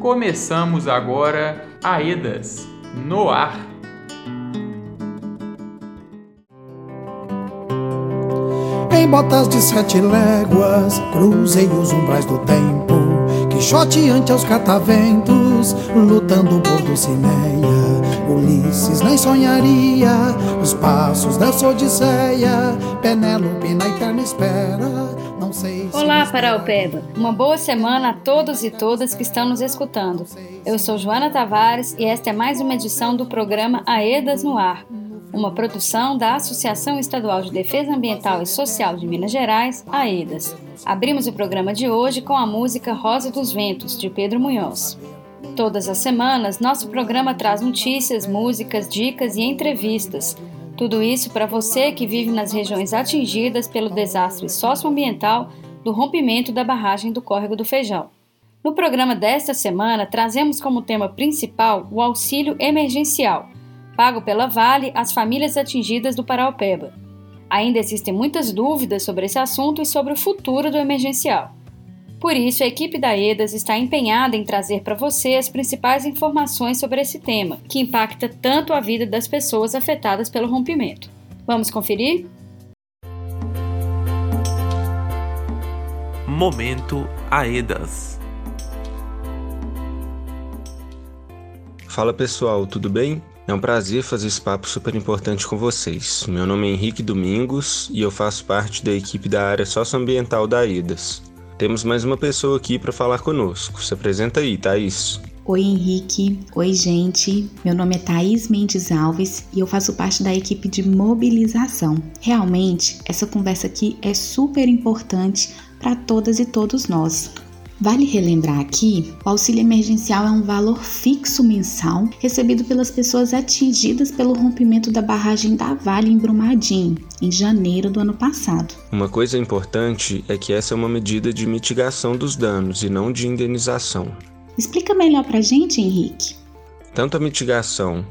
Começamos agora Aedas no ar. Em botas de sete léguas, cruzei os umbrais do tempo, quixoteante aos cataventos, lutando por Dulcineia. Ulisses nem sonharia os passos dessa odisseia, Penélope na eterna espera Olá, Paraupeba! Uma boa semana a todos e todas que estão nos escutando. Eu sou Joana Tavares e esta é mais uma edição do programa Aedas no Ar, uma produção da Associação Estadual de Defesa Ambiental e Social de Minas Gerais, AEDAS. Abrimos o programa de hoje com a música Rosa dos Ventos, de Pedro Munhoz. Todas as semanas, nosso programa traz notícias, músicas, dicas e entrevistas tudo isso para você que vive nas regiões atingidas pelo desastre socioambiental do rompimento da barragem do Córrego do Feijão. No programa desta semana, trazemos como tema principal o auxílio emergencial, pago pela Vale às famílias atingidas do Paraupeba. Ainda existem muitas dúvidas sobre esse assunto e sobre o futuro do emergencial. Por isso, a equipe da EDAS está empenhada em trazer para você as principais informações sobre esse tema, que impacta tanto a vida das pessoas afetadas pelo rompimento. Vamos conferir? Momento AEDAS Fala pessoal, tudo bem? É um prazer fazer esse papo super importante com vocês. Meu nome é Henrique Domingos e eu faço parte da equipe da área socioambiental da AEDAS. Temos mais uma pessoa aqui para falar conosco. Se apresenta aí, Thaís. Oi, Henrique. Oi, gente. Meu nome é Thaís Mendes Alves e eu faço parte da equipe de mobilização. Realmente, essa conversa aqui é super importante para todas e todos nós. Vale relembrar aqui, o auxílio emergencial é um valor fixo mensal recebido pelas pessoas atingidas pelo rompimento da barragem da Vale em Brumadinho, em janeiro do ano passado. Uma coisa importante é que essa é uma medida de mitigação dos danos e não de indenização. Explica melhor pra gente, Henrique. Tanto a mitigação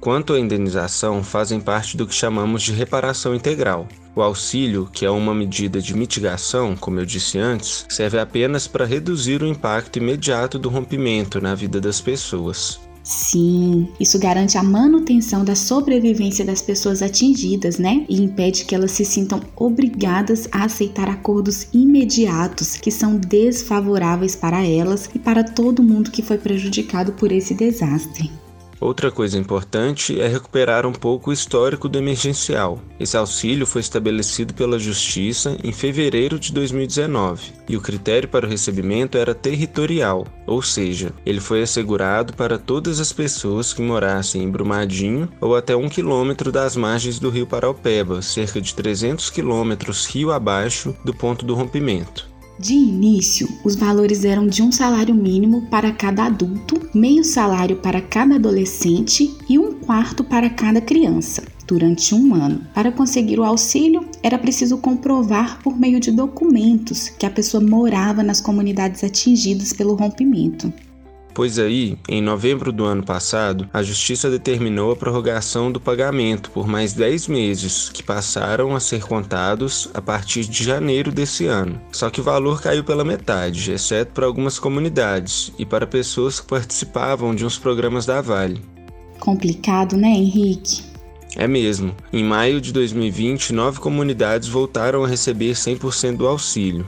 quanto a indenização fazem parte do que chamamos de reparação integral. O auxílio, que é uma medida de mitigação, como eu disse antes, serve apenas para reduzir o impacto imediato do rompimento na vida das pessoas. Sim, isso garante a manutenção da sobrevivência das pessoas atingidas, né? E impede que elas se sintam obrigadas a aceitar acordos imediatos que são desfavoráveis para elas e para todo mundo que foi prejudicado por esse desastre. Outra coisa importante é recuperar um pouco o histórico do emergencial. Esse auxílio foi estabelecido pela Justiça em fevereiro de 2019 e o critério para o recebimento era territorial, ou seja, ele foi assegurado para todas as pessoas que morassem em Brumadinho ou até um quilômetro das margens do rio Paraupeba, cerca de 300 quilômetros rio abaixo do ponto do rompimento. De início, os valores eram de um salário mínimo para cada adulto, meio salário para cada adolescente e um quarto para cada criança, durante um ano. Para conseguir o auxílio, era preciso comprovar por meio de documentos que a pessoa morava nas comunidades atingidas pelo rompimento. Pois aí, em novembro do ano passado, a Justiça determinou a prorrogação do pagamento por mais 10 meses, que passaram a ser contados a partir de janeiro desse ano. Só que o valor caiu pela metade, exceto para algumas comunidades e para pessoas que participavam de uns programas da Vale. Complicado, né, Henrique? É mesmo. Em maio de 2020, nove comunidades voltaram a receber 100% do auxílio.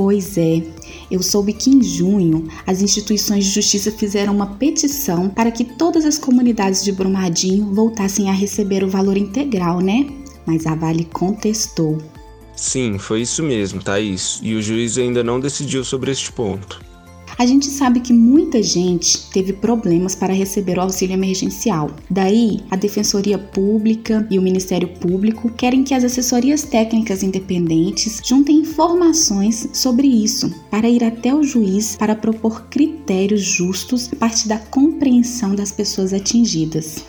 Pois é, eu soube que em junho as instituições de justiça fizeram uma petição para que todas as comunidades de Brumadinho voltassem a receber o valor integral, né? Mas a Vale contestou. Sim, foi isso mesmo, Thaís, e o juiz ainda não decidiu sobre este ponto. A gente sabe que muita gente teve problemas para receber o auxílio emergencial. Daí, a Defensoria Pública e o Ministério Público querem que as assessorias técnicas independentes juntem informações sobre isso, para ir até o juiz para propor critérios justos a partir da compreensão das pessoas atingidas.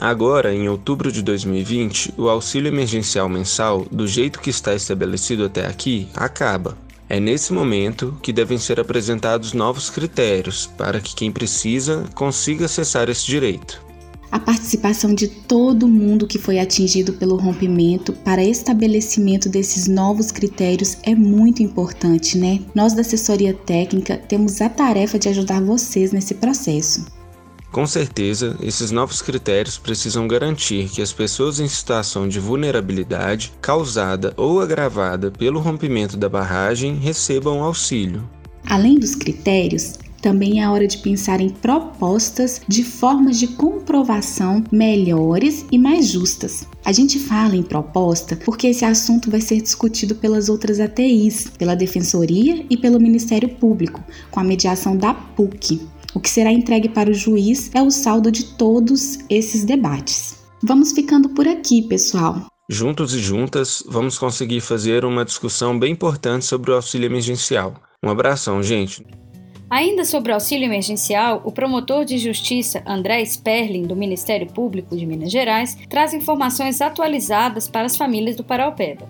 Agora, em outubro de 2020, o auxílio emergencial mensal, do jeito que está estabelecido até aqui, acaba. É nesse momento que devem ser apresentados novos critérios para que quem precisa consiga acessar esse direito. a participação de todo mundo que foi atingido pelo rompimento para estabelecimento desses novos critérios é muito importante, né? Nós da assessoria técnica temos a tarefa de ajudar vocês nesse processo. Com certeza, esses novos critérios precisam garantir que as pessoas em situação de vulnerabilidade causada ou agravada pelo rompimento da barragem recebam auxílio. Além dos critérios, também é hora de pensar em propostas de formas de comprovação melhores e mais justas. A gente fala em proposta porque esse assunto vai ser discutido pelas outras ATIs, pela Defensoria e pelo Ministério Público, com a mediação da PUC. O que será entregue para o juiz é o saldo de todos esses debates. Vamos ficando por aqui, pessoal. Juntos e juntas, vamos conseguir fazer uma discussão bem importante sobre o auxílio emergencial. Um abração, gente! Ainda sobre o auxílio emergencial, o promotor de justiça André Sperling, do Ministério Público de Minas Gerais, traz informações atualizadas para as famílias do Paraupeba.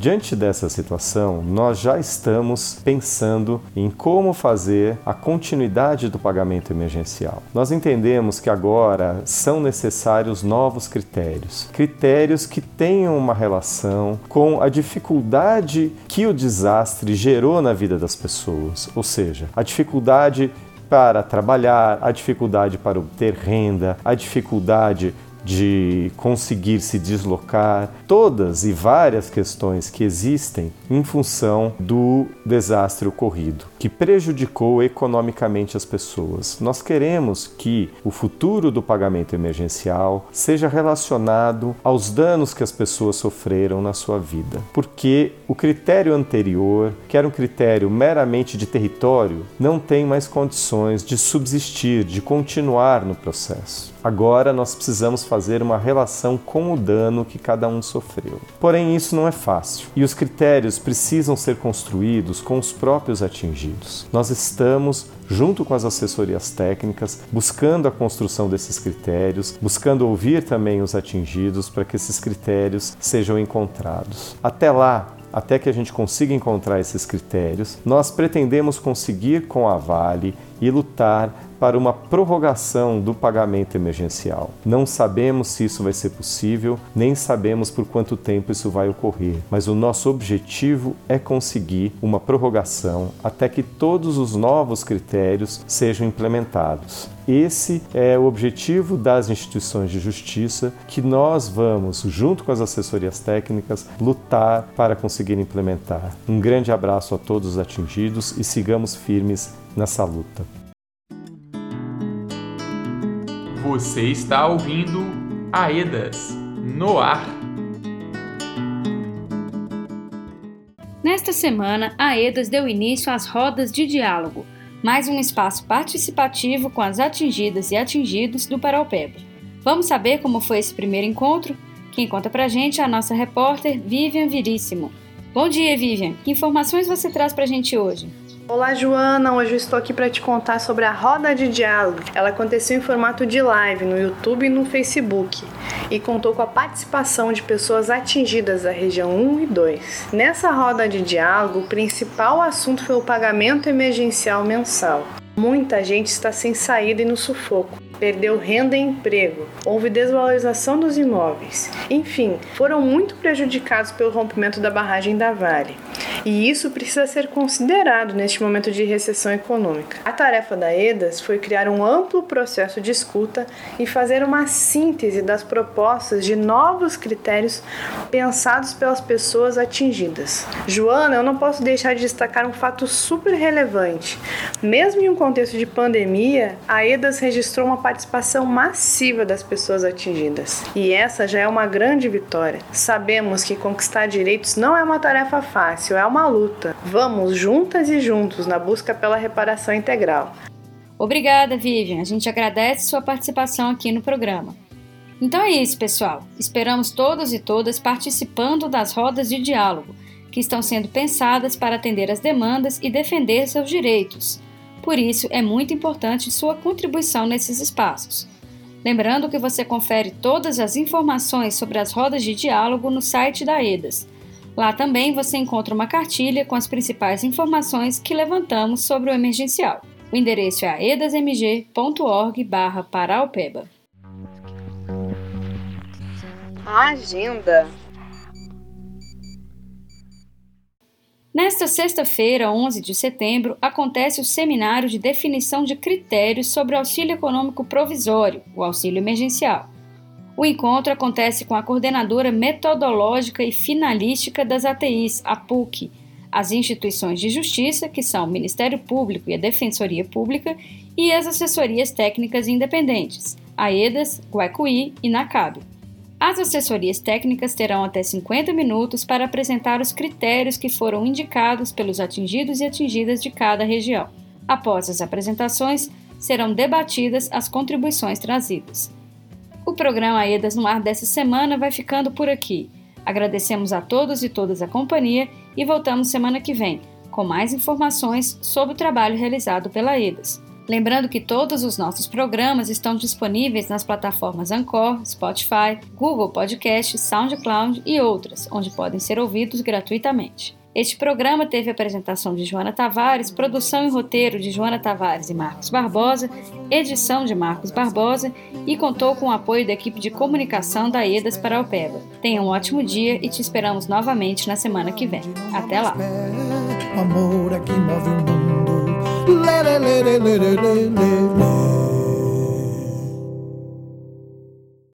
Diante dessa situação, nós já estamos pensando em como fazer a continuidade do pagamento emergencial. Nós entendemos que agora são necessários novos critérios, critérios que tenham uma relação com a dificuldade que o desastre gerou na vida das pessoas, ou seja, a dificuldade para trabalhar, a dificuldade para obter renda, a dificuldade de conseguir se deslocar, todas e várias questões que existem em função do desastre ocorrido, que prejudicou economicamente as pessoas. Nós queremos que o futuro do pagamento emergencial seja relacionado aos danos que as pessoas sofreram na sua vida, porque o critério anterior, que era um critério meramente de território, não tem mais condições de subsistir, de continuar no processo. Agora nós precisamos fazer uma relação com o dano que cada um sofreu. Porém, isso não é fácil e os critérios precisam ser construídos com os próprios atingidos. Nós estamos, junto com as assessorias técnicas, buscando a construção desses critérios, buscando ouvir também os atingidos para que esses critérios sejam encontrados. Até lá, até que a gente consiga encontrar esses critérios, nós pretendemos conseguir com a Vale e lutar para uma prorrogação do pagamento emergencial. Não sabemos se isso vai ser possível, nem sabemos por quanto tempo isso vai ocorrer, mas o nosso objetivo é conseguir uma prorrogação até que todos os novos critérios sejam implementados. Esse é o objetivo das instituições de justiça que nós vamos, junto com as assessorias técnicas, lutar para conseguir implementar. Um grande abraço a todos os atingidos e sigamos firmes nessa luta. Você está ouvindo Aedas no ar. Nesta semana, a Aedas deu início às rodas de diálogo, mais um espaço participativo com as atingidas e atingidos do Paraupeba. Vamos saber como foi esse primeiro encontro? Quem conta pra gente é a nossa repórter Vivian Viríssimo. Bom dia, Vivian. Que informações você traz pra gente hoje? Olá, Joana. Hoje eu estou aqui para te contar sobre a roda de diálogo. Ela aconteceu em formato de live no YouTube e no Facebook e contou com a participação de pessoas atingidas da região 1 e 2. Nessa roda de diálogo, o principal assunto foi o pagamento emergencial mensal. Muita gente está sem saída e no sufoco perdeu renda e emprego, houve desvalorização dos imóveis. Enfim, foram muito prejudicados pelo rompimento da barragem da Vale. E isso precisa ser considerado neste momento de recessão econômica. A tarefa da EDAS foi criar um amplo processo de escuta e fazer uma síntese das propostas de novos critérios pensados pelas pessoas atingidas. Joana, eu não posso deixar de destacar um fato super relevante. Mesmo em um contexto de pandemia, a EDAS registrou uma participação massiva das pessoas atingidas. E essa já é uma grande vitória. Sabemos que conquistar direitos não é uma tarefa fácil, é uma luta. Vamos juntas e juntos na busca pela reparação integral. Obrigada, Vivian. A gente agradece sua participação aqui no programa. Então é isso, pessoal. Esperamos todos e todas participando das rodas de diálogo, que estão sendo pensadas para atender às demandas e defender seus direitos. Por isso, é muito importante sua contribuição nesses espaços. Lembrando que você confere todas as informações sobre as rodas de diálogo no site da EDAS. Lá também você encontra uma cartilha com as principais informações que levantamos sobre o emergencial. O endereço é aedasmg.org/paraupeba. A agenda. Nesta sexta-feira, 11 de setembro, acontece o seminário de definição de critérios sobre o auxílio econômico provisório, o auxílio emergencial. O encontro acontece com a coordenadora metodológica e finalística das ATIs, a PUC, as instituições de justiça, que são o Ministério Público e a Defensoria Pública, e as assessorias técnicas independentes, a EDAS, Guaicuí e NACAB. As assessorias técnicas terão até 50 minutos para apresentar os critérios que foram indicados pelos atingidos e atingidas de cada região. Após as apresentações, serão debatidas as contribuições trazidas. O programa Aedas no Ar dessa semana vai ficando por aqui. Agradecemos a todos e todas a companhia e voltamos semana que vem com mais informações sobre o trabalho realizado pela Aedas. Lembrando que todos os nossos programas estão disponíveis nas plataformas Anchor, Spotify, Google Podcast, SoundCloud e outras, onde podem ser ouvidos gratuitamente. Este programa teve apresentação de Joana Tavares, produção e roteiro de Joana Tavares e Marcos Barbosa, edição de Marcos Barbosa e contou com o apoio da equipe de comunicação da EDAS para Alpeba. Tenha um ótimo dia e te esperamos novamente na semana que vem. Até lá! amor é que move o mundo. Lê, lê, lê.